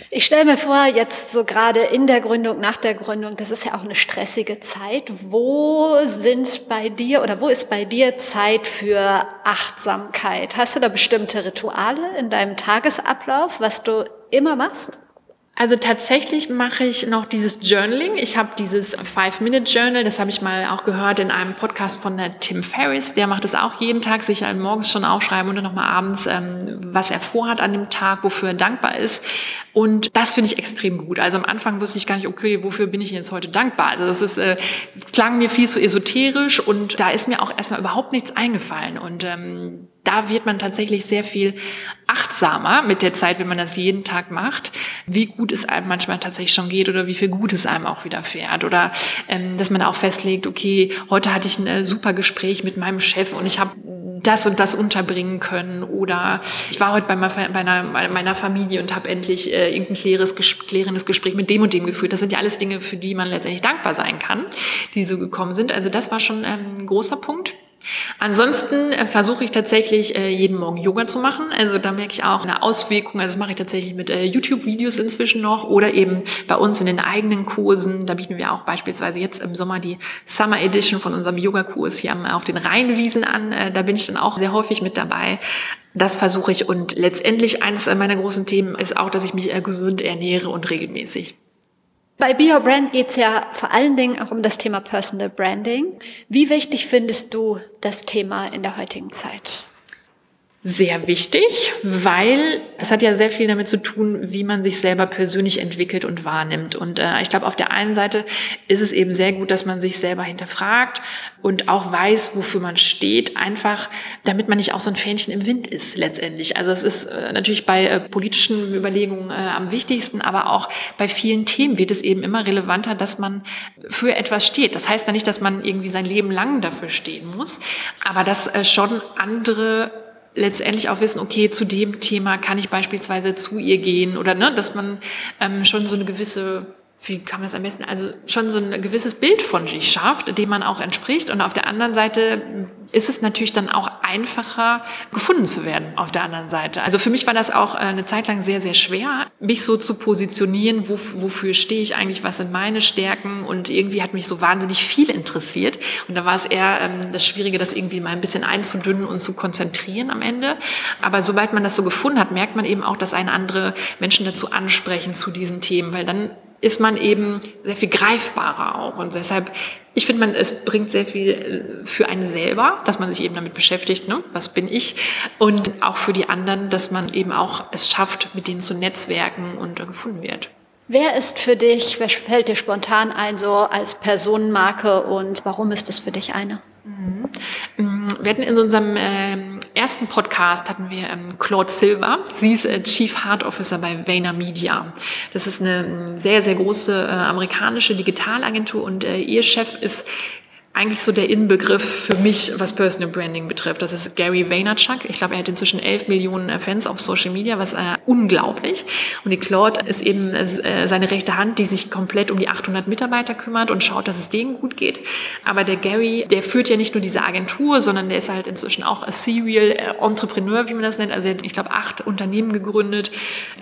Ich stelle mir vor, jetzt so gerade in der Gründung, nach der Gründung, das ist ja auch eine stressige Zeit. Wo sind bei dir oder wo ist bei dir Zeit für Achtsamkeit? Hast du da bestimmte Rituale in deinem Tagesablauf, was du immer machst? Also tatsächlich mache ich noch dieses Journaling. Ich habe dieses Five-Minute-Journal, das habe ich mal auch gehört in einem Podcast von der Tim Ferriss. Der macht es auch jeden Tag, sich halt morgens schon aufschreiben und dann nochmal abends, ähm, was er vorhat an dem Tag, wofür er dankbar ist. Und das finde ich extrem gut. Also am Anfang wusste ich gar nicht, okay, wofür bin ich jetzt heute dankbar? Also das ist, äh, das klang mir viel zu esoterisch und da ist mir auch erstmal überhaupt nichts eingefallen. Und ähm, da wird man tatsächlich sehr viel achtsamer mit der Zeit, wenn man das jeden Tag macht, wie gut es einem manchmal tatsächlich schon geht oder wie viel gut es einem auch wieder fährt. Oder ähm, dass man auch festlegt, okay, heute hatte ich ein äh, super Gespräch mit meinem Chef und ich habe das und das unterbringen können. Oder ich war heute bei meiner, meiner Familie und habe endlich äh, irgendein klärendes, klärendes Gespräch mit dem und dem geführt. Das sind ja alles Dinge, für die man letztendlich dankbar sein kann, die so gekommen sind. Also das war schon ähm, ein großer Punkt. Ansonsten äh, versuche ich tatsächlich äh, jeden Morgen Yoga zu machen. Also da merke ich auch eine Auswirkung. Also das mache ich tatsächlich mit äh, YouTube-Videos inzwischen noch oder eben bei uns in den eigenen Kursen. Da bieten wir auch beispielsweise jetzt im Sommer die Summer Edition von unserem Yoga-Kurs hier auf den Rheinwiesen an. Da bin ich dann auch sehr häufig mit dabei. Das versuche ich und letztendlich eines meiner großen Themen ist auch, dass ich mich gesund ernähre und regelmäßig. Bei Be Your Brand geht es ja vor allen Dingen auch um das Thema Personal Branding. Wie wichtig findest du das Thema in der heutigen Zeit? Sehr wichtig, weil es hat ja sehr viel damit zu tun, wie man sich selber persönlich entwickelt und wahrnimmt. Und äh, ich glaube, auf der einen Seite ist es eben sehr gut, dass man sich selber hinterfragt und auch weiß, wofür man steht, einfach damit man nicht auch so ein Fähnchen im Wind ist letztendlich. Also es ist äh, natürlich bei äh, politischen Überlegungen äh, am wichtigsten, aber auch bei vielen Themen wird es eben immer relevanter, dass man für etwas steht. Das heißt ja nicht, dass man irgendwie sein Leben lang dafür stehen muss, aber dass äh, schon andere letztendlich auch wissen, okay, zu dem Thema kann ich beispielsweise zu ihr gehen oder ne, dass man ähm, schon so eine gewisse wie kann man das am besten, also schon so ein gewisses Bild von sich schafft, dem man auch entspricht. Und auf der anderen Seite ist es natürlich dann auch einfacher, gefunden zu werden auf der anderen Seite. Also für mich war das auch äh, eine Zeit lang sehr, sehr schwer, mich so zu positionieren, wo, wofür stehe ich eigentlich, was sind meine Stärken und irgendwie hat mich so wahnsinnig viel interessiert. Und da war es eher ähm, das Schwierige, das irgendwie mal ein bisschen einzudünnen und zu konzentrieren am Ende. Aber sobald man das so gefunden hat, merkt man eben auch, dass einen andere Menschen dazu ansprechen zu diesen Themen, weil dann ist man eben sehr viel greifbarer auch. Und deshalb, ich finde, man, es bringt sehr viel äh, für einen selber, dass man sich eben damit beschäftigt, ne? was bin ich? Und auch für die anderen, dass man eben auch es schafft, mit denen zu netzwerken und gefunden wird. Wer ist für dich, wer fällt dir spontan ein, so als Personenmarke und warum ist es für dich eine? Mhm. Mm, wir hatten in unserem ähm, ersten Podcast hatten wir ähm, Claude Silver. Sie ist äh, Chief Heart Officer bei Vayner Media. Das ist eine mm, sehr, sehr große äh, amerikanische Digitalagentur und äh, ihr Chef ist eigentlich so der Inbegriff für mich, was Personal Branding betrifft. Das ist Gary Vaynerchuk. Ich glaube, er hat inzwischen 11 Millionen äh, Fans auf Social Media, was äh, unglaublich. Und die Claude ist eben äh, seine rechte Hand, die sich komplett um die 800 Mitarbeiter kümmert und schaut, dass es denen gut geht. Aber der Gary, der führt ja nicht nur diese Agentur, sondern der ist halt inzwischen auch ein Serial äh, Entrepreneur, wie man das nennt. Also er hat, ich glaube, acht Unternehmen gegründet.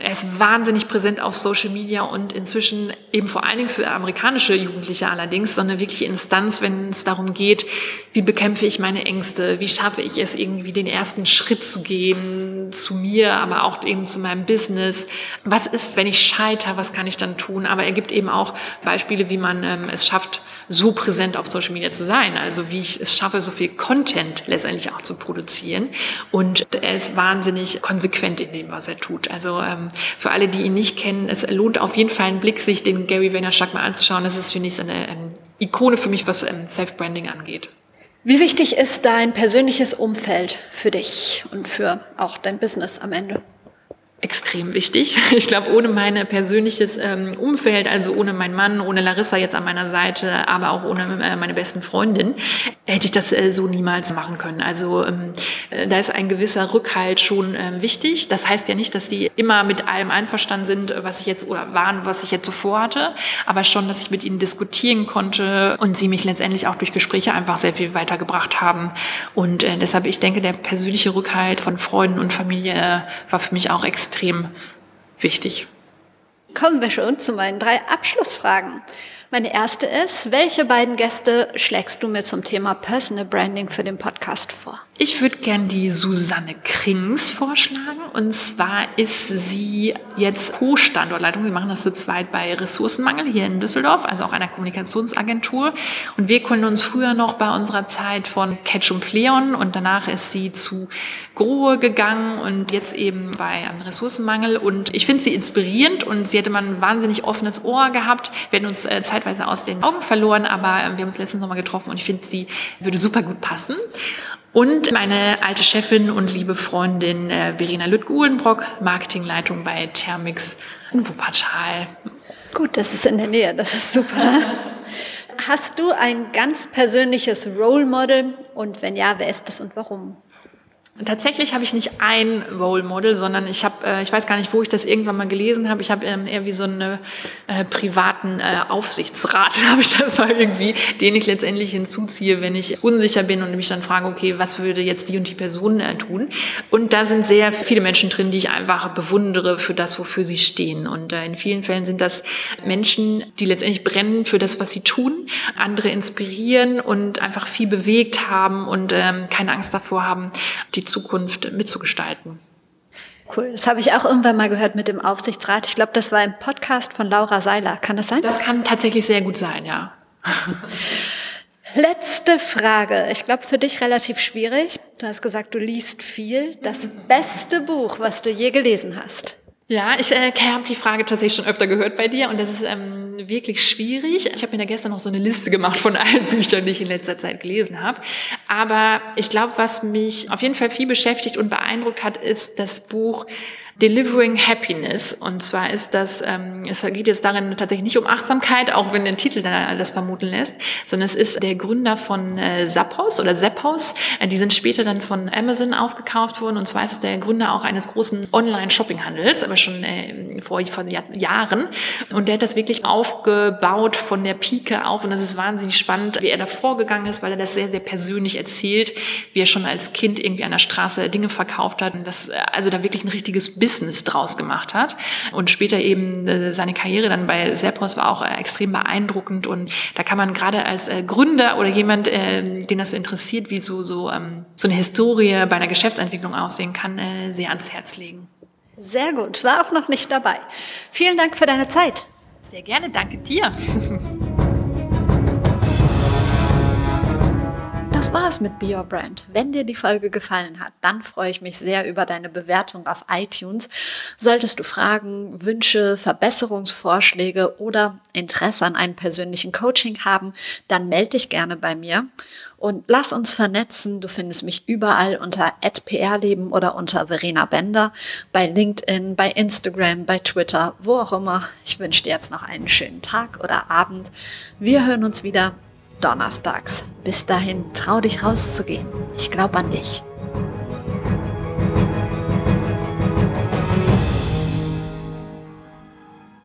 Er ist wahnsinnig präsent auf Social Media und inzwischen eben vor allen Dingen für amerikanische Jugendliche allerdings, sondern wirklich Instanz, wenn es darum geht, wie bekämpfe ich meine Ängste, wie schaffe ich es irgendwie den ersten Schritt zu gehen zu mir, aber auch eben zu meinem Business. Was ist, wenn ich scheitere, was kann ich dann tun? Aber er gibt eben auch Beispiele, wie man ähm, es schafft, so präsent auf Social Media zu sein. Also wie ich es schaffe, so viel Content letztendlich auch zu produzieren. Und er ist wahnsinnig konsequent in dem, was er tut. Also ähm, für alle, die ihn nicht kennen, es lohnt auf jeden Fall einen Blick, sich den Gary Vaynerchuk mal anzuschauen. Das ist, finde ich, so eine ähm, Ikone für mich, was ähm, Self-Branding angeht. Wie wichtig ist dein persönliches Umfeld für dich und für auch dein Business am Ende? Extrem wichtig. Ich glaube, ohne mein persönliches ähm, Umfeld, also ohne meinen Mann, ohne Larissa jetzt an meiner Seite, aber auch ohne äh, meine besten Freundin, hätte ich das äh, so niemals machen können. Also ähm, äh, da ist ein gewisser Rückhalt schon äh, wichtig. Das heißt ja nicht, dass die immer mit allem einverstanden sind, was ich jetzt oder waren, was ich jetzt so vorhatte, aber schon, dass ich mit ihnen diskutieren konnte und sie mich letztendlich auch durch Gespräche einfach sehr viel weitergebracht haben. Und äh, deshalb, ich denke, der persönliche Rückhalt von Freunden und Familie äh, war für mich auch extrem extrem wichtig. Kommen wir schon zu meinen drei Abschlussfragen. Meine erste ist, welche beiden Gäste schlägst du mir zum Thema Personal Branding für den Podcast vor? Ich würde gern die Susanne Krings vorschlagen. Und zwar ist sie jetzt Co-Standortleitung. Wir machen das zu zweit bei Ressourcenmangel hier in Düsseldorf, also auch einer Kommunikationsagentur. Und wir konnten uns früher noch bei unserer Zeit von Catch und Pleon und danach ist sie zu Grohe gegangen und jetzt eben bei einem Ressourcenmangel. Und ich finde sie inspirierend und sie hätte man ein wahnsinnig offenes Ohr gehabt. Wir hätten uns äh, zeitweise aus den Augen verloren, aber äh, wir haben uns letzten Sommer getroffen und ich finde, sie würde super gut passen. Und meine alte Chefin und liebe Freundin äh, Verena Lüttke-Uhlenbrock, Marketingleitung bei Thermix in Wuppertal. Gut, das ist in der Nähe, das ist super. Hast du ein ganz persönliches Role Model und wenn ja, wer ist das und warum? Tatsächlich habe ich nicht ein Role Model, sondern ich habe, äh, ich weiß gar nicht, wo ich das irgendwann mal gelesen habe. Ich habe ähm, eher wie so einen äh, privaten äh, Aufsichtsrat, habe ich das mal irgendwie, den ich letztendlich hinzuziehe, wenn ich unsicher bin und mich dann frage, okay, was würde jetzt die und die Person tun? Und da sind sehr viele Menschen drin, die ich einfach bewundere für das, wofür sie stehen. Und in vielen Fällen sind das Menschen, die letztendlich brennen für das, was sie tun, andere inspirieren und einfach viel bewegt haben und ähm, keine Angst davor haben, die Zukunft mitzugestalten. Cool, das habe ich auch irgendwann mal gehört mit dem Aufsichtsrat. Ich glaube, das war ein Podcast von Laura Seiler. Kann das sein? Das kann tatsächlich sehr gut sein, ja. Letzte Frage. Ich glaube, für dich relativ schwierig. Du hast gesagt, du liest viel. Das beste Buch, was du je gelesen hast. Ja, ich äh, habe die Frage tatsächlich schon öfter gehört bei dir und das ist ähm, wirklich schwierig. Ich habe mir da gestern noch so eine Liste gemacht von allen Büchern, die ich in letzter Zeit gelesen habe. Aber ich glaube, was mich auf jeden Fall viel beschäftigt und beeindruckt hat, ist das Buch Delivering Happiness. Und zwar ist das, ähm, es geht jetzt darin tatsächlich nicht um Achtsamkeit, auch wenn der Titel das vermuten lässt, sondern es ist der Gründer von äh, Zappos oder Zappos. Äh, die sind später dann von Amazon aufgekauft worden. Und zwar ist es der Gründer auch eines großen Online-Shopping-Handels, aber schon äh, vor, vor Jahren. Und der hat das wirklich aufgebaut von der Pike auf. Und es ist wahnsinnig spannend, wie er da vorgegangen ist, weil er das sehr, sehr persönlich erzählt, wie er schon als Kind irgendwie an der Straße Dinge verkauft hat. Und das, äh, also da wirklich ein richtiges Business draus gemacht hat. Und später eben äh, seine Karriere dann bei Serpros war auch äh, extrem beeindruckend. Und da kann man gerade als äh, Gründer oder jemand, den das so interessiert, wie so, so, ähm, so eine Historie bei einer Geschäftsentwicklung aussehen kann, sehr ans Herz legen. Sehr gut, war auch noch nicht dabei. Vielen Dank für deine Zeit. Sehr gerne, danke dir. Das war's mit Be Your Brand. Wenn dir die Folge gefallen hat, dann freue ich mich sehr über deine Bewertung auf iTunes. Solltest du Fragen, Wünsche, Verbesserungsvorschläge oder Interesse an einem persönlichen Coaching haben, dann melde dich gerne bei mir und lass uns vernetzen. Du findest mich überall unter @prleben oder unter Verena Bender bei LinkedIn, bei Instagram, bei Twitter, wo auch immer. Ich wünsche dir jetzt noch einen schönen Tag oder Abend. Wir hören uns wieder donnerstags. Bis dahin, trau dich rauszugehen. Ich glaube an dich.